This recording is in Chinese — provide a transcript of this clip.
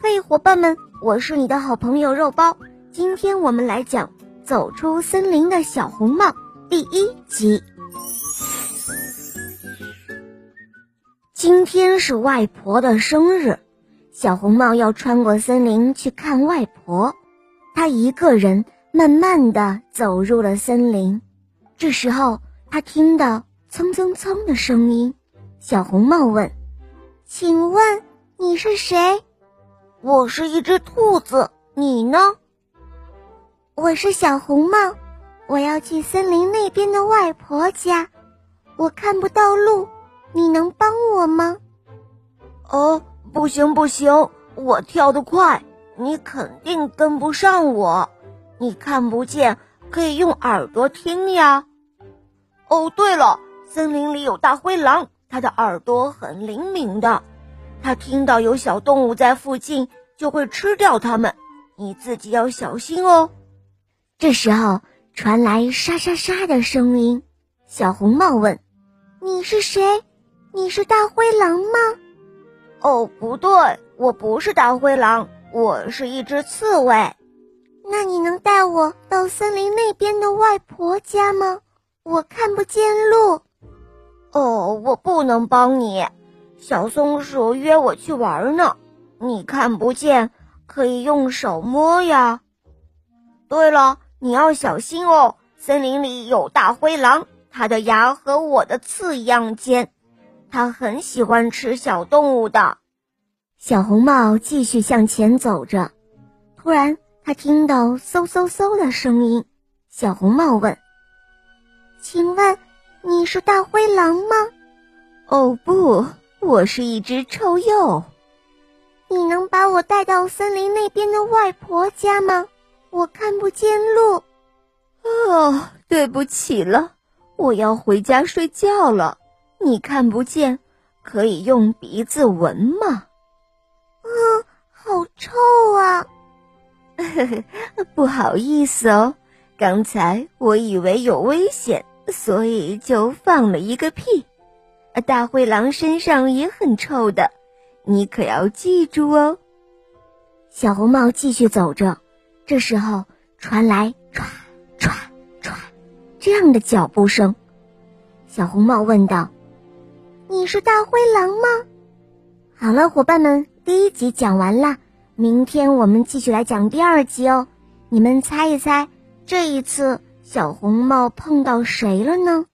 嘿，伙伴们，我是你的好朋友肉包。今天我们来讲《走出森林的小红帽》第一集。今天是外婆的生日，小红帽要穿过森林去看外婆。他一个人慢慢的走入了森林。这时候，他听到蹭蹭蹭的声音。小红帽问：“请问你是谁？”我是一只兔子，你呢？我是小红帽，我要去森林那边的外婆家，我看不到路，你能帮我吗？哦，不行不行，我跳得快，你肯定跟不上我。你看不见，可以用耳朵听呀。哦，对了，森林里有大灰狼，它的耳朵很灵敏的。他听到有小动物在附近，就会吃掉它们。你自己要小心哦。这时候传来沙沙沙的声音，小红帽问：“你是谁？你是大灰狼吗？”“哦，不对，我不是大灰狼，我是一只刺猬。”“那你能带我到森林那边的外婆家吗？我看不见路。”“哦，我不能帮你。”小松鼠约我去玩呢，你看不见，可以用手摸呀。对了，你要小心哦，森林里有大灰狼，它的牙和我的刺一样尖，它很喜欢吃小动物的。小红帽继续向前走着，突然他听到嗖嗖嗖的声音。小红帽问：“请问你是大灰狼吗？”“哦，不。”我是一只臭鼬，你能把我带到森林那边的外婆家吗？我看不见路。哦，对不起了，我要回家睡觉了。你看不见，可以用鼻子闻吗？嗯，好臭啊！不好意思哦，刚才我以为有危险，所以就放了一个屁。大灰狼身上也很臭的，你可要记住哦。小红帽继续走着，这时候传来唰唰唰这样的脚步声。小红帽问道：“你是大灰狼吗？”好了，伙伴们，第一集讲完了，明天我们继续来讲第二集哦。你们猜一猜，这一次小红帽碰到谁了呢？